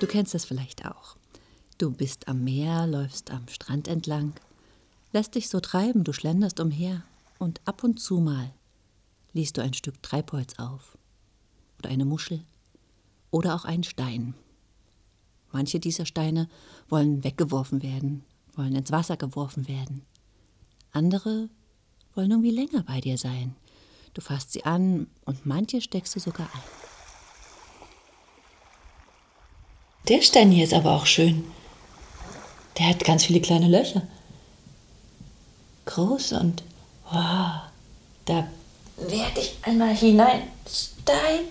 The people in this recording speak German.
Du kennst das vielleicht auch. Du bist am Meer, läufst am Strand entlang, lässt dich so treiben, du schlenderst umher und ab und zu mal liest du ein Stück Treibholz auf oder eine Muschel oder auch einen Stein. Manche dieser Steine wollen weggeworfen werden, wollen ins Wasser geworfen werden. Andere wollen irgendwie länger bei dir sein. Du fasst sie an und manche steckst du sogar ein. Der Stein hier ist aber auch schön. Der hat ganz viele kleine Löcher. Groß und wow, da werde ich einmal hineinsteigen.